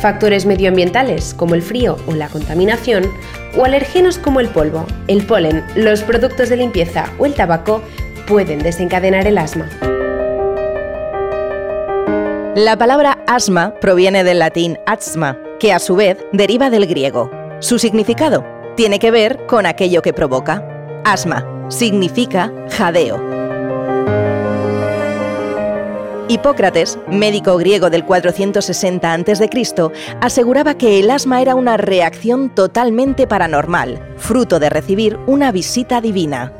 factores medioambientales como el frío o la contaminación, o alergenos como el polvo, el polen, los productos de limpieza o el tabaco pueden desencadenar el asma. La palabra asma proviene del latín asma, que a su vez deriva del griego. Su significado tiene que ver con aquello que provoca. Asma significa jadeo. Hipócrates, médico griego del 460 a.C., aseguraba que el asma era una reacción totalmente paranormal, fruto de recibir una visita divina.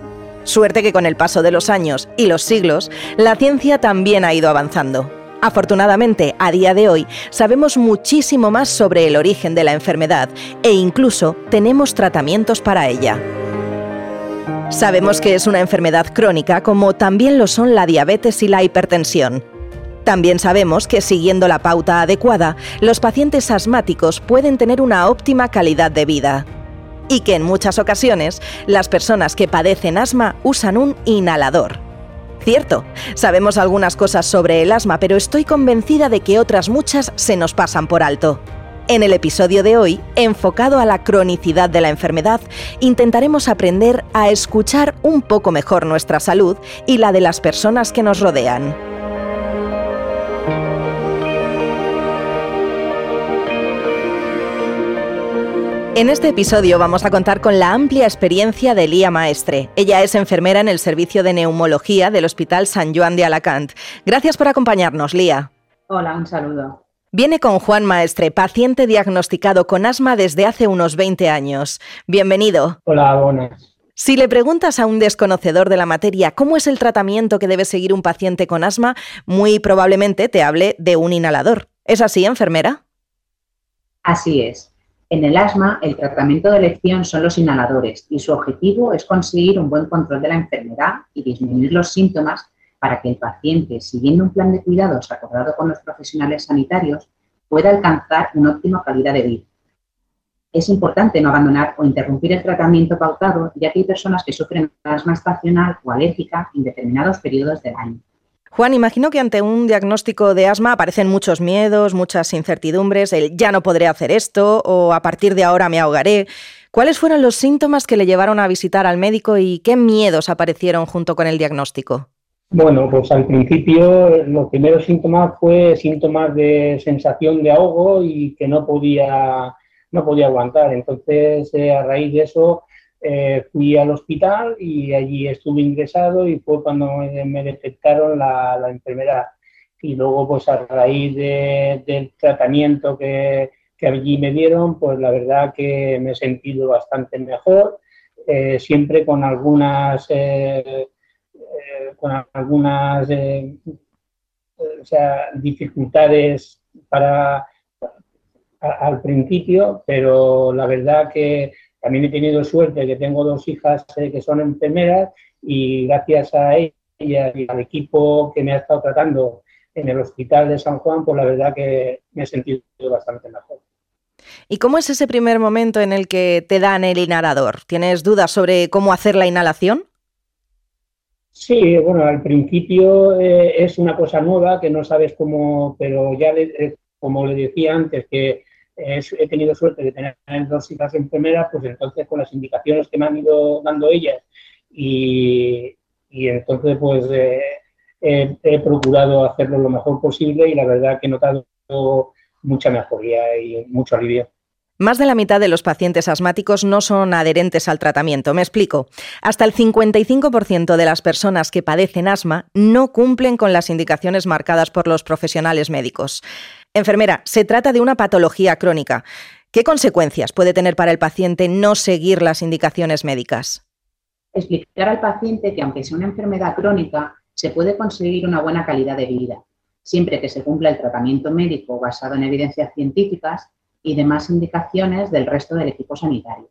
Suerte que con el paso de los años y los siglos, la ciencia también ha ido avanzando. Afortunadamente, a día de hoy, sabemos muchísimo más sobre el origen de la enfermedad e incluso tenemos tratamientos para ella. Sabemos que es una enfermedad crónica como también lo son la diabetes y la hipertensión. También sabemos que siguiendo la pauta adecuada, los pacientes asmáticos pueden tener una óptima calidad de vida. Y que en muchas ocasiones las personas que padecen asma usan un inhalador. Cierto, sabemos algunas cosas sobre el asma, pero estoy convencida de que otras muchas se nos pasan por alto. En el episodio de hoy, enfocado a la cronicidad de la enfermedad, intentaremos aprender a escuchar un poco mejor nuestra salud y la de las personas que nos rodean. En este episodio vamos a contar con la amplia experiencia de Lía Maestre. Ella es enfermera en el servicio de neumología del Hospital San Joan de Alacant. Gracias por acompañarnos, Lía. Hola, un saludo. Viene con Juan Maestre, paciente diagnosticado con asma desde hace unos 20 años. Bienvenido. Hola, buenas. Si le preguntas a un desconocedor de la materia cómo es el tratamiento que debe seguir un paciente con asma, muy probablemente te hable de un inhalador. ¿Es así, enfermera? Así es. En el asma, el tratamiento de elección son los inhaladores y su objetivo es conseguir un buen control de la enfermedad y disminuir los síntomas para que el paciente, siguiendo un plan de cuidados acordado con los profesionales sanitarios, pueda alcanzar una óptima calidad de vida. Es importante no abandonar o interrumpir el tratamiento pautado, ya que hay personas que sufren asma estacional o alérgica en determinados periodos del año. Juan, imagino que ante un diagnóstico de asma aparecen muchos miedos, muchas incertidumbres, el ya no podré hacer esto o a partir de ahora me ahogaré. ¿Cuáles fueron los síntomas que le llevaron a visitar al médico y qué miedos aparecieron junto con el diagnóstico? Bueno, pues al principio los primeros síntomas fue síntomas de sensación de ahogo y que no podía, no podía aguantar. Entonces, eh, a raíz de eso, eh, fui al hospital y allí estuve ingresado y fue cuando me, detectaron la, enfermedad. Y luego, pues a raíz del tratamiento que, allí me dieron, pues la verdad que me he sentido bastante mejor, eh, siempre con algunas, eh, con algunas dificultades para al principio, pero la verdad que también he tenido suerte que tengo dos hijas eh, que son enfermeras y gracias a ella y al equipo que me ha estado tratando en el hospital de San Juan, pues la verdad que me he sentido bastante mejor. ¿Y cómo es ese primer momento en el que te dan el inhalador? ¿Tienes dudas sobre cómo hacer la inhalación? Sí, bueno, al principio eh, es una cosa nueva que no sabes cómo, pero ya eh, como le decía antes, que he tenido suerte de tener dos hijas enfermeras, pues entonces con las indicaciones que me han ido dando ellas y, entonces pues eh, he, procurado hacerlo lo mejor posible y la verdad que he notado mucha mejoría y mucho alivio. Más de la mitad de los pacientes asmáticos no son adherentes al tratamiento. Me explico. Hasta el 55% de las personas que padecen asma no cumplen con las indicaciones marcadas por los profesionales médicos. Enfermera, se trata de una patología crónica. ¿Qué consecuencias puede tener para el paciente no seguir las indicaciones médicas? Explicar al paciente que aunque sea una enfermedad crónica, se puede conseguir una buena calidad de vida, siempre que se cumpla el tratamiento médico basado en evidencias científicas y demás indicaciones del resto del equipo sanitario.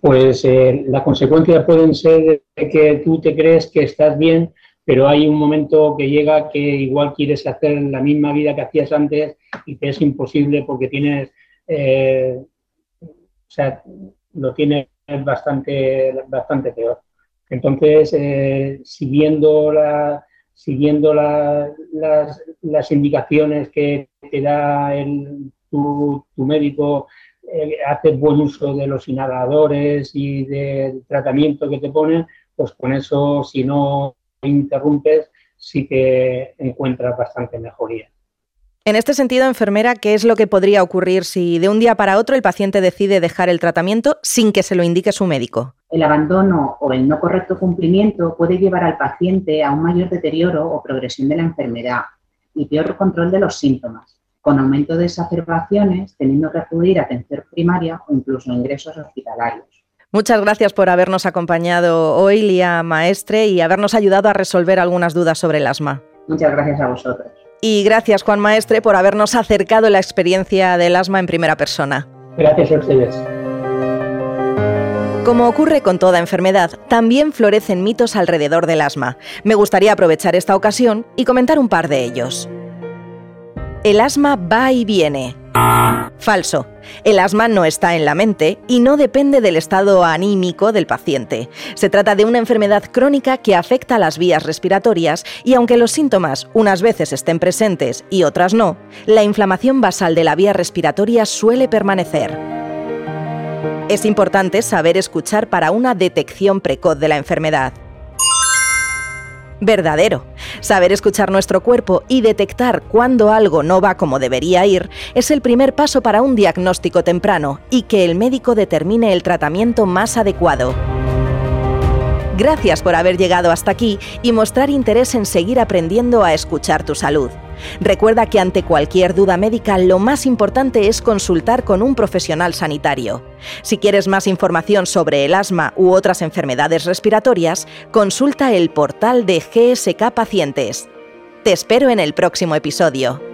Pues eh, las consecuencias pueden ser que tú te crees que estás bien, pero hay un momento que llega que igual quieres hacer la misma vida que hacías antes y que es imposible porque tienes, eh, o sea, lo tienes bastante, bastante peor. Entonces, eh, siguiendo, la, siguiendo las, las, indicaciones que te da el, tu, médico eh, hace buen uso de los inhaladores y del tratamiento que te ponen, pues con eso, si no interrumpes, sí que encuentras bastante mejoría. En este sentido, enfermera, ¿qué es lo que podría ocurrir si de un día para otro el paciente decide dejar el tratamiento sin que se lo indique su médico? El abandono o el no correcto cumplimiento puede llevar al paciente a un mayor deterioro o progresión de la enfermedad y peor control de los síntomas, con aumento de exacerbaciones, teniendo que acudir a atención primaria o incluso ingresos hospitalarios. Muchas gracias por habernos acompañado hoy, Lía Maestre, y habernos ayudado a resolver algunas dudas sobre el asma. Muchas gracias a vosotros. Y gracias, Juan Maestre, por habernos acercado la experiencia del asma en primera persona. Gracias a ustedes. Como ocurre con toda enfermedad, también florecen mitos alrededor del asma. Me gustaría aprovechar esta ocasión y comentar un par de ellos. El asma va y viene. Falso. El asma no está en la mente y no depende del estado anímico del paciente. Se trata de una enfermedad crónica que afecta las vías respiratorias y aunque los síntomas unas veces estén presentes y otras no, la inflamación basal de la vía respiratoria suele permanecer. Es importante saber escuchar para una detección precoz de la enfermedad verdadero. Saber escuchar nuestro cuerpo y detectar cuando algo no va como debería ir es el primer paso para un diagnóstico temprano y que el médico determine el tratamiento más adecuado. Gracias por haber llegado hasta aquí y mostrar interés en seguir aprendiendo a escuchar tu salud. Recuerda que ante cualquier duda médica lo más importante es consultar con un profesional sanitario. Si quieres más información sobre el asma u otras enfermedades respiratorias, consulta el portal de GSK Pacientes. Te espero en el próximo episodio.